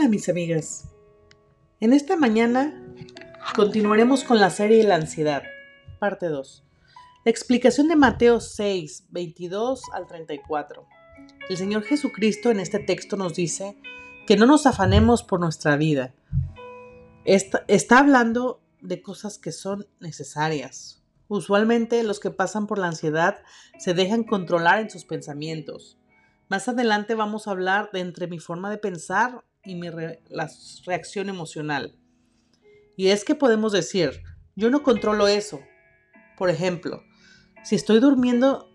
Hola mis amigas. En esta mañana continuaremos con la serie la ansiedad, parte 2. La explicación de Mateo 6, 22 al 34. El Señor Jesucristo en este texto nos dice que no nos afanemos por nuestra vida. Está, está hablando de cosas que son necesarias. Usualmente los que pasan por la ansiedad se dejan controlar en sus pensamientos. Más adelante vamos a hablar de entre mi forma de pensar y mi la reacción emocional. Y es que podemos decir, yo no controlo eso. Por ejemplo, si estoy durmiendo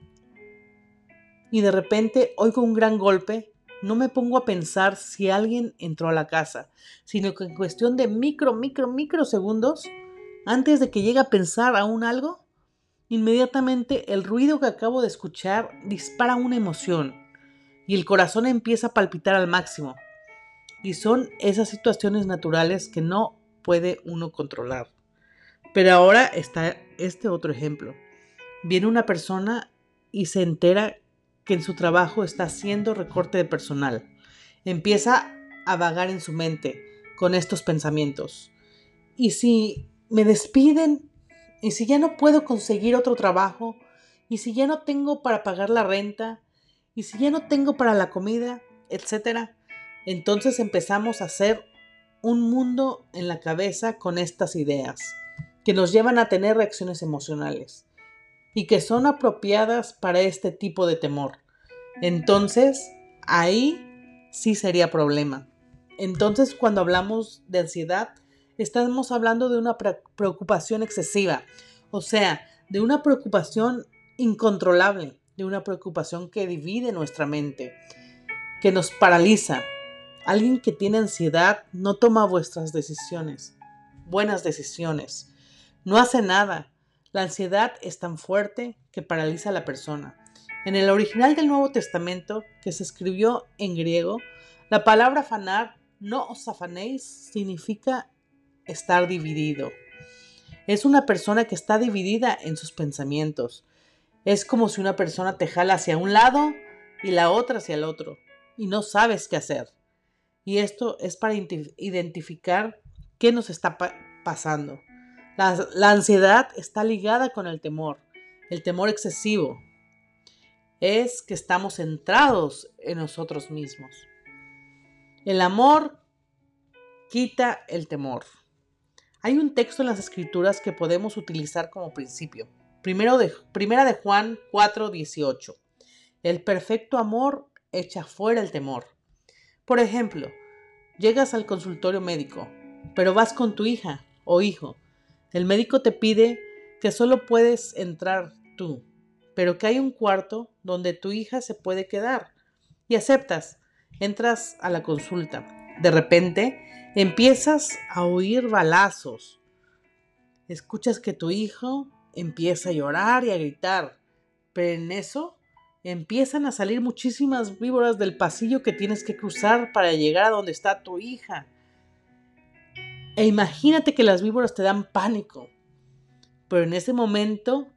y de repente oigo un gran golpe, no me pongo a pensar si alguien entró a la casa, sino que en cuestión de micro, micro, micro segundos, antes de que llegue a pensar aún algo, inmediatamente el ruido que acabo de escuchar dispara una emoción y el corazón empieza a palpitar al máximo. Y son esas situaciones naturales que no puede uno controlar. Pero ahora está este otro ejemplo. Viene una persona y se entera que en su trabajo está haciendo recorte de personal. Empieza a vagar en su mente con estos pensamientos. ¿Y si me despiden? ¿Y si ya no puedo conseguir otro trabajo? ¿Y si ya no tengo para pagar la renta? ¿Y si ya no tengo para la comida? Etcétera. Entonces empezamos a hacer un mundo en la cabeza con estas ideas, que nos llevan a tener reacciones emocionales y que son apropiadas para este tipo de temor. Entonces, ahí sí sería problema. Entonces, cuando hablamos de ansiedad, estamos hablando de una preocupación excesiva, o sea, de una preocupación incontrolable, de una preocupación que divide nuestra mente, que nos paraliza, Alguien que tiene ansiedad no toma vuestras decisiones, buenas decisiones. No hace nada. La ansiedad es tan fuerte que paraliza a la persona. En el original del Nuevo Testamento, que se escribió en griego, la palabra fanar, no os afanéis, significa estar dividido. Es una persona que está dividida en sus pensamientos. Es como si una persona te jala hacia un lado y la otra hacia el otro, y no sabes qué hacer. Y esto es para identificar qué nos está pasando. La, la ansiedad está ligada con el temor, el temor excesivo. Es que estamos centrados en nosotros mismos. El amor quita el temor. Hay un texto en las escrituras que podemos utilizar como principio. Primero de, primera de Juan 4:18. El perfecto amor echa fuera el temor. Por ejemplo, llegas al consultorio médico, pero vas con tu hija o hijo. El médico te pide que solo puedes entrar tú, pero que hay un cuarto donde tu hija se puede quedar. Y aceptas. Entras a la consulta. De repente empiezas a oír balazos. Escuchas que tu hijo empieza a llorar y a gritar. Pero en eso empiezan a salir muchísimas víboras del pasillo que tienes que cruzar para llegar a donde está tu hija. E imagínate que las víboras te dan pánico. Pero en ese momento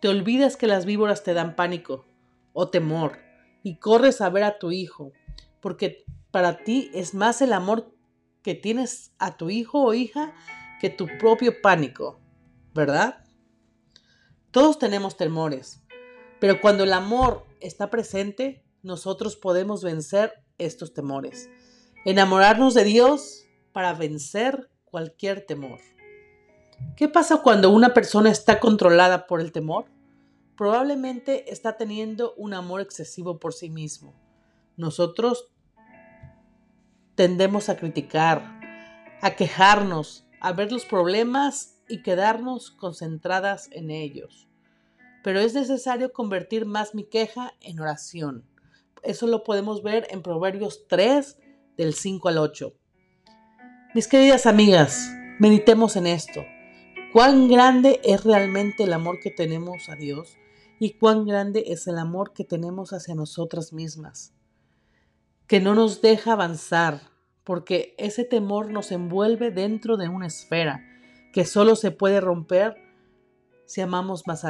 te olvidas que las víboras te dan pánico o temor y corres a ver a tu hijo, porque para ti es más el amor que tienes a tu hijo o hija que tu propio pánico, ¿verdad? Todos tenemos temores, pero cuando el amor está presente, nosotros podemos vencer estos temores. Enamorarnos de Dios para vencer cualquier temor. ¿Qué pasa cuando una persona está controlada por el temor? Probablemente está teniendo un amor excesivo por sí mismo. Nosotros tendemos a criticar, a quejarnos, a ver los problemas y quedarnos concentradas en ellos pero es necesario convertir más mi queja en oración. Eso lo podemos ver en Proverbios 3, del 5 al 8. Mis queridas amigas, meditemos en esto. ¿Cuán grande es realmente el amor que tenemos a Dios y cuán grande es el amor que tenemos hacia nosotras mismas? Que no nos deja avanzar, porque ese temor nos envuelve dentro de una esfera que solo se puede romper si amamos más a